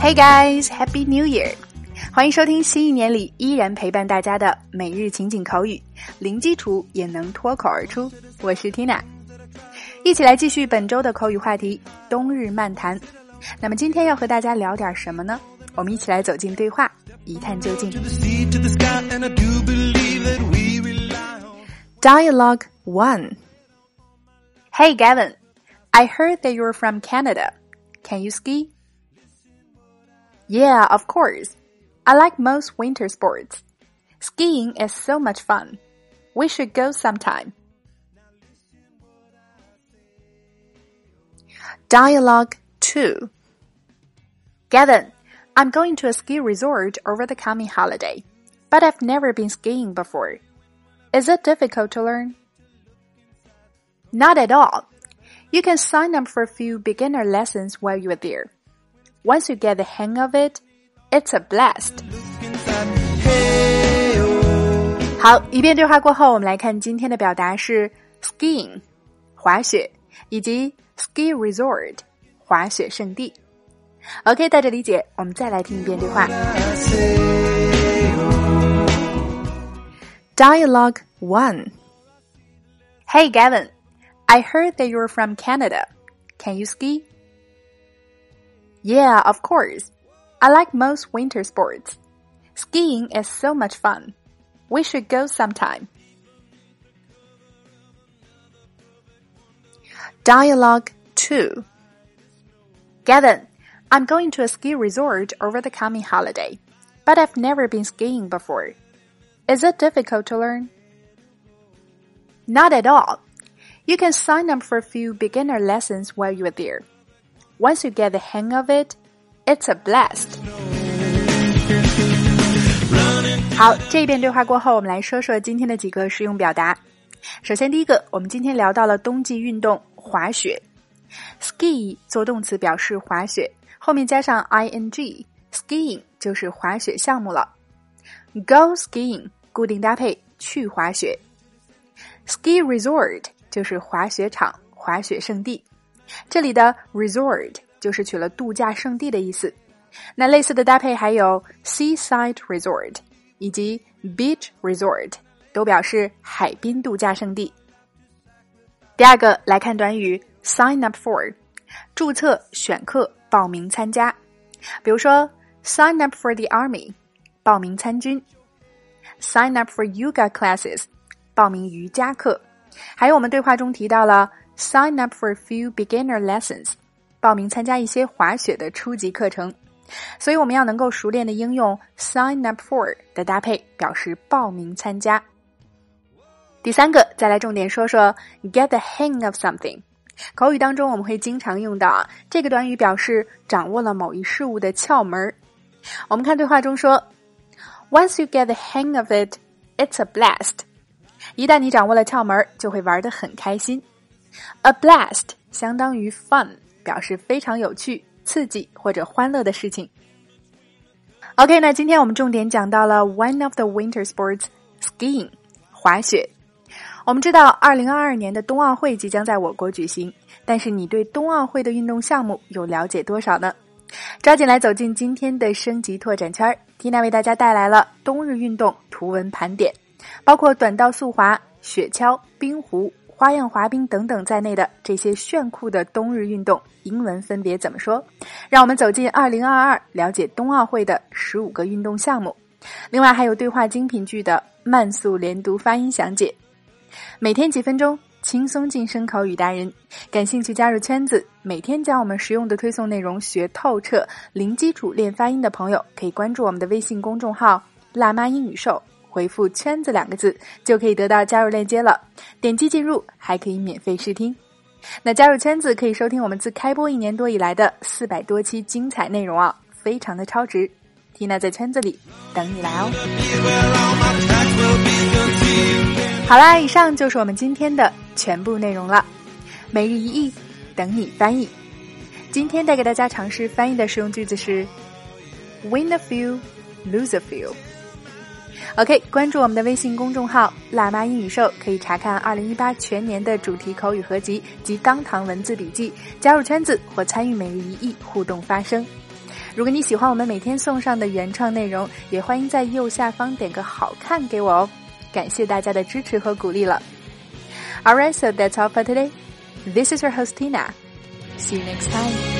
Hey guys, Happy New Year！欢迎收听新一年里依然陪伴大家的每日情景口语，零基础也能脱口而出。我是 Tina，一起来继续本周的口语话题——冬日漫谈。那么今天要和大家聊点什么呢？我们一起来走进对话，一探究竟。Dialogue One Hey Gavin, I heard that you're from Canada. Can you ski? Yeah, of course. I like most winter sports. Skiing is so much fun. We should go sometime. Dialogue 2 Gavin, I'm going to a ski resort over the coming holiday, but I've never been skiing before. Is it difficult to learn? Not at all. You can sign up for a few beginner lessons while you're there Once you get the hang of it, it's a blast. 好，一遍对话过后，我们来看今天的表达是 skiing 滑雪以及 ski resort 滑雪胜地。OK，带着理解，我们再来听一遍对话。Dialogue 1 Hey Gavin, I heard that you're from Canada. Can you ski? Yeah, of course. I like most winter sports. Skiing is so much fun. We should go sometime. Dialogue 2 Gavin, I'm going to a ski resort over the coming holiday, but I've never been skiing before. Is it difficult to learn? Not at all. You can sign up for a few beginner lessons while you're there. Once you get the hang of it, it's a blast. 好，这一遍对话过后，我们来说说今天的几个实用表达。首先，第一个，我们今天聊到了冬季运动滑雪，ski 做动词表示滑雪，后面加上 ing，skiing 就是滑雪项目了。Go skiing 固定搭配去滑雪，ski resort 就是滑雪场、滑雪胜地。这里的 resort 就是取了度假胜地的意思。那类似的搭配还有 seaside resort 以及 beach resort，都表示海滨度假胜地。第二个来看短语 sign up for，注册、选课、报名参加。比如说 sign up for the army，报名参军；sign up for yoga classes，报名瑜伽课。还有我们对话中提到了 sign up for a few beginner lessons，报名参加一些滑雪的初级课程。所以我们要能够熟练的应用 sign up for 的搭配，表示报名参加。第三个，再来重点说说 get the hang of something。口语当中我们会经常用到啊，这个短语表示掌握了某一事物的窍门。我们看对话中说，Once you get the hang of it, it's a blast。一旦你掌握了窍门，就会玩得很开心。A blast 相当于 fun，表示非常有趣。刺激或者欢乐的事情。OK，那今天我们重点讲到了 one of the winter sports skiing 滑雪。我们知道，二零二二年的冬奥会即将在我国举行，但是你对冬奥会的运动项目有了解多少呢？抓紧来走进今天的升级拓展圈，Tina 为大家带来了冬日运动图文盘点，包括短道速滑、雪橇、冰壶。花样滑冰等等在内的这些炫酷的冬日运动，英文分别怎么说？让我们走进二零二二，了解冬奥会的十五个运动项目。另外还有对话精品剧的慢速连读发音详解。每天几分钟，轻松晋升口语达人。感兴趣加入圈子，每天将我们实用的推送内容学透彻，零基础练发音的朋友可以关注我们的微信公众号“辣妈英语秀”。回复“圈子”两个字，就可以得到加入链接了。点击进入，还可以免费试听。那加入圈子可以收听我们自开播一年多以来的四百多期精彩内容啊，非常的超值。缇娜在圈子里等你来哦。好啦，以上就是我们今天的全部内容了。每日一译，等你翻译。今天带给大家尝试翻译的实用句子是：Win a few, lose a few。OK，关注我们的微信公众号“辣妈英语秀”，可以查看2018全年的主题口语合集及当堂文字笔记，加入圈子或参与每日一译互动发声。如果你喜欢我们每天送上的原创内容，也欢迎在右下方点个好看给我哦。感谢大家的支持和鼓励了。Alright, so that's all for today. This is your host Tina. See you next time.